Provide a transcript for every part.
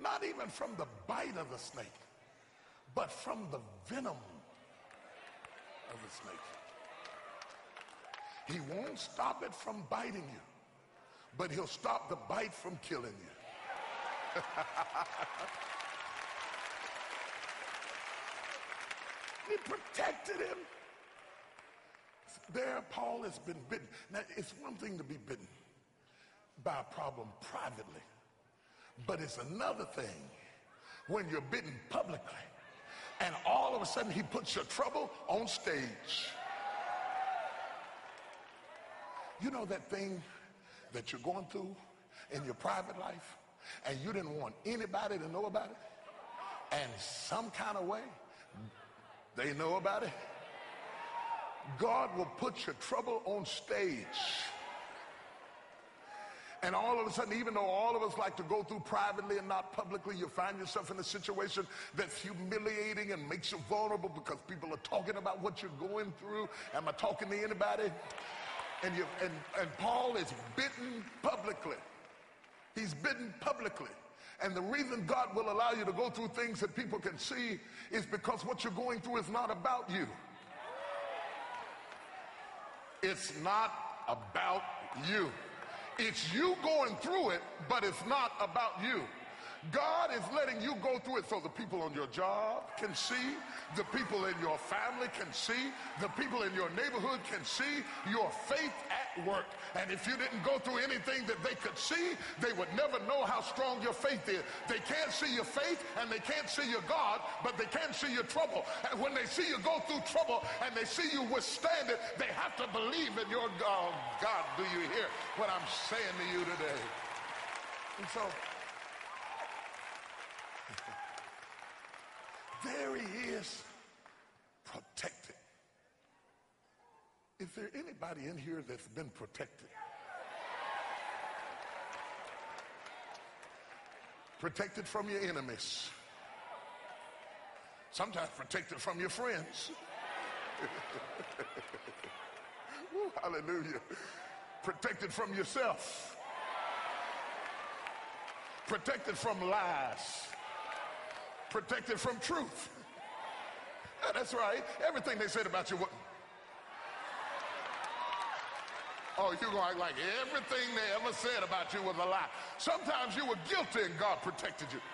Not even from the bite of the snake, but from the venom of the snake. He won't stop it from biting you, but he'll stop the bite from killing you. he protected him. There, Paul has been bitten. Now, it's one thing to be bitten by a problem privately. But it's another thing when you're bitten publicly and all of a sudden he puts your trouble on stage. You know that thing that you're going through in your private life and you didn't want anybody to know about it? And some kind of way they know about it? God will put your trouble on stage. And all of a sudden, even though all of us like to go through privately and not publicly, you find yourself in a situation that's humiliating and makes you vulnerable because people are talking about what you're going through. Am I talking to anybody? And, you, and, and Paul is bitten publicly. He's bitten publicly. And the reason God will allow you to go through things that people can see is because what you're going through is not about you. It's not about you. It's you going through it, but it's not about you. God is letting you go through it so the people on your job can see, the people in your family can see, the people in your neighborhood can see your faith at work. And if you didn't go through anything that they could see, they would never know how strong your faith is. They can't see your faith and they can't see your God, but they can see your trouble. And when they see you go through trouble and they see you withstand it, they have to believe in your God. God, do you hear what I'm saying to you today? And so, there he is, protected. Is there anybody in here that's been protected? Protected from your enemies. Sometimes protected from your friends. Woo, hallelujah. Protected from yourself. Protected from lies protected from truth. Yeah, that's right. Everything they said about you. What... Oh, you're going act like everything they ever said about you was a lie. Sometimes you were guilty and God protected you.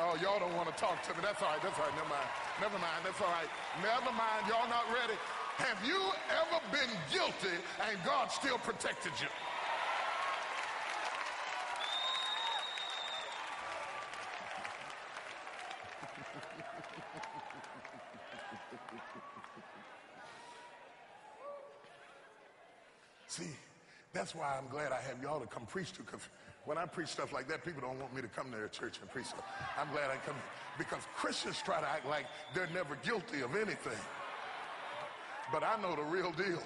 Oh, y'all don't want to talk to me. That's all right. That's all right. Never mind. Never mind. That's all right. Never mind. Y'all not ready. Have you ever been guilty and God still protected you? See, that's why I'm glad I have y'all to come preach to, because when I preach stuff like that, people don't want me to come to their church and preach. I'm glad I come, because Christians try to act like they're never guilty of anything. But I know the real deal.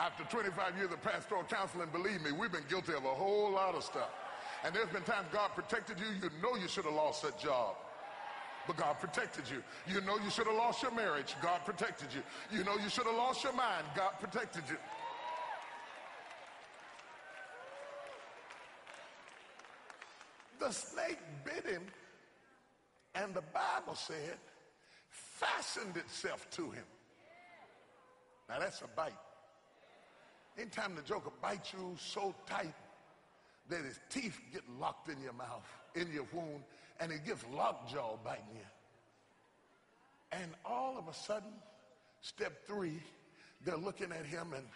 After 25 years of pastoral counseling, believe me, we've been guilty of a whole lot of stuff. And there's been times God protected you, you know you should have lost that job but God protected you. You know you should have lost your marriage. God protected you. You know you should have lost your mind. God protected you. The snake bit him, and the Bible said, fastened itself to him. Now that's a bite. Anytime the joker bites you so tight that his teeth get locked in your mouth, in your wound, and it gets lockjaw biting you. And all of a sudden, step three, they're looking at him and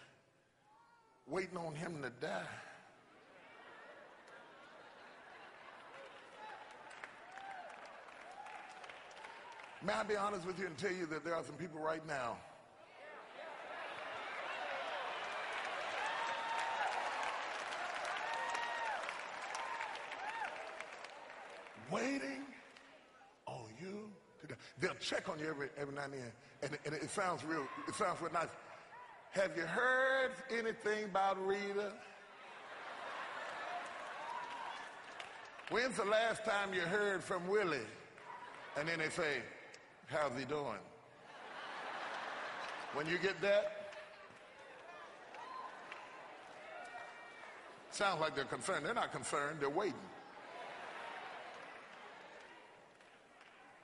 waiting on him to die. May I be honest with you and tell you that there are some people right now waiting on you. To, they'll check on you every, every now and then, and, and it sounds real. It sounds real nice. Have you heard anything about Rita? When's the last time you heard from Willie? And then they say, how's he doing? When you get that, sounds like they're concerned. They're not concerned, they're waiting.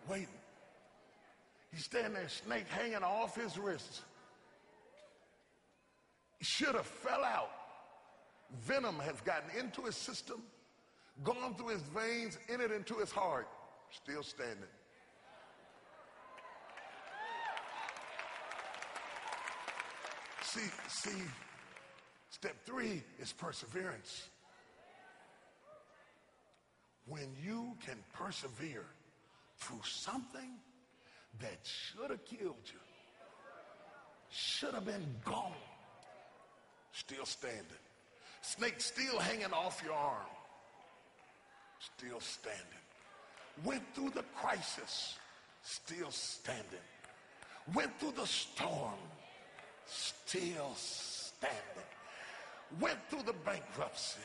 Waiting. He's standing there, snake hanging off his wrists. Should have fell out. Venom has gotten into his system, gone through his veins, entered into his heart, still standing. See, see, step three is perseverance. When you can persevere through something that should have killed you, should have been gone, still standing. Snake still hanging off your arm, still standing. Went through the crisis, still standing. Went through the storm, still standing. Went through the bankruptcy,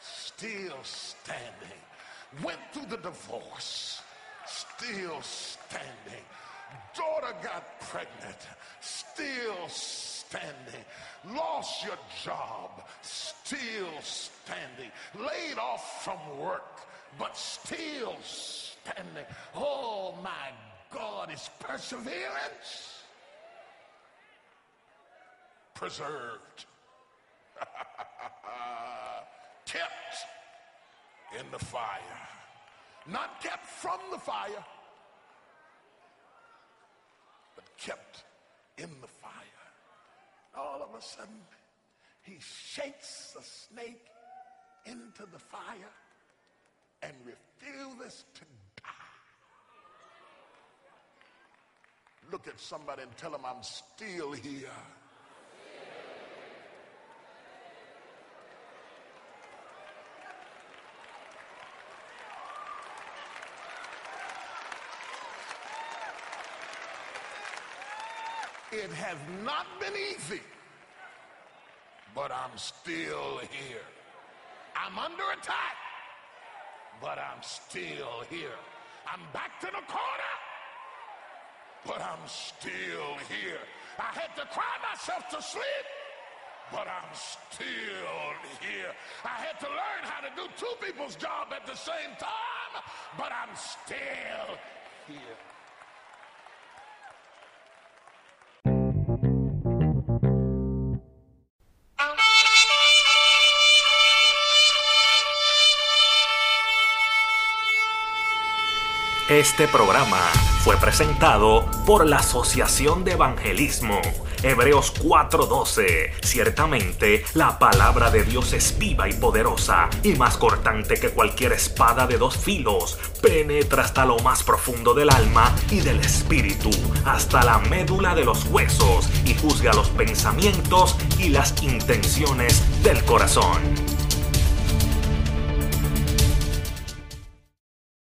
still standing. Went through the divorce, still standing. Daughter got pregnant, still standing. Lost your job, still standing. Laid off from work, but still standing. Oh my God, it's perseverance. Preserved. kept in the fire. Not kept from the fire, but kept in the fire. All of a sudden, he shakes the snake into the fire and refuses to die. Look at somebody and tell them I'm still here. It has not been easy, but I'm still here. I'm under attack, but I'm still here. I'm back to the corner, but I'm still here. I had to cry myself to sleep, but I'm still here. I had to learn how to do two people's job at the same time, but I'm still here. Este programa fue presentado por la Asociación de Evangelismo. Hebreos 4:12. Ciertamente, la palabra de Dios es viva y poderosa, y más cortante que cualquier espada de dos filos. Penetra hasta lo más profundo del alma y del espíritu, hasta la médula de los huesos, y juzga los pensamientos y las intenciones del corazón.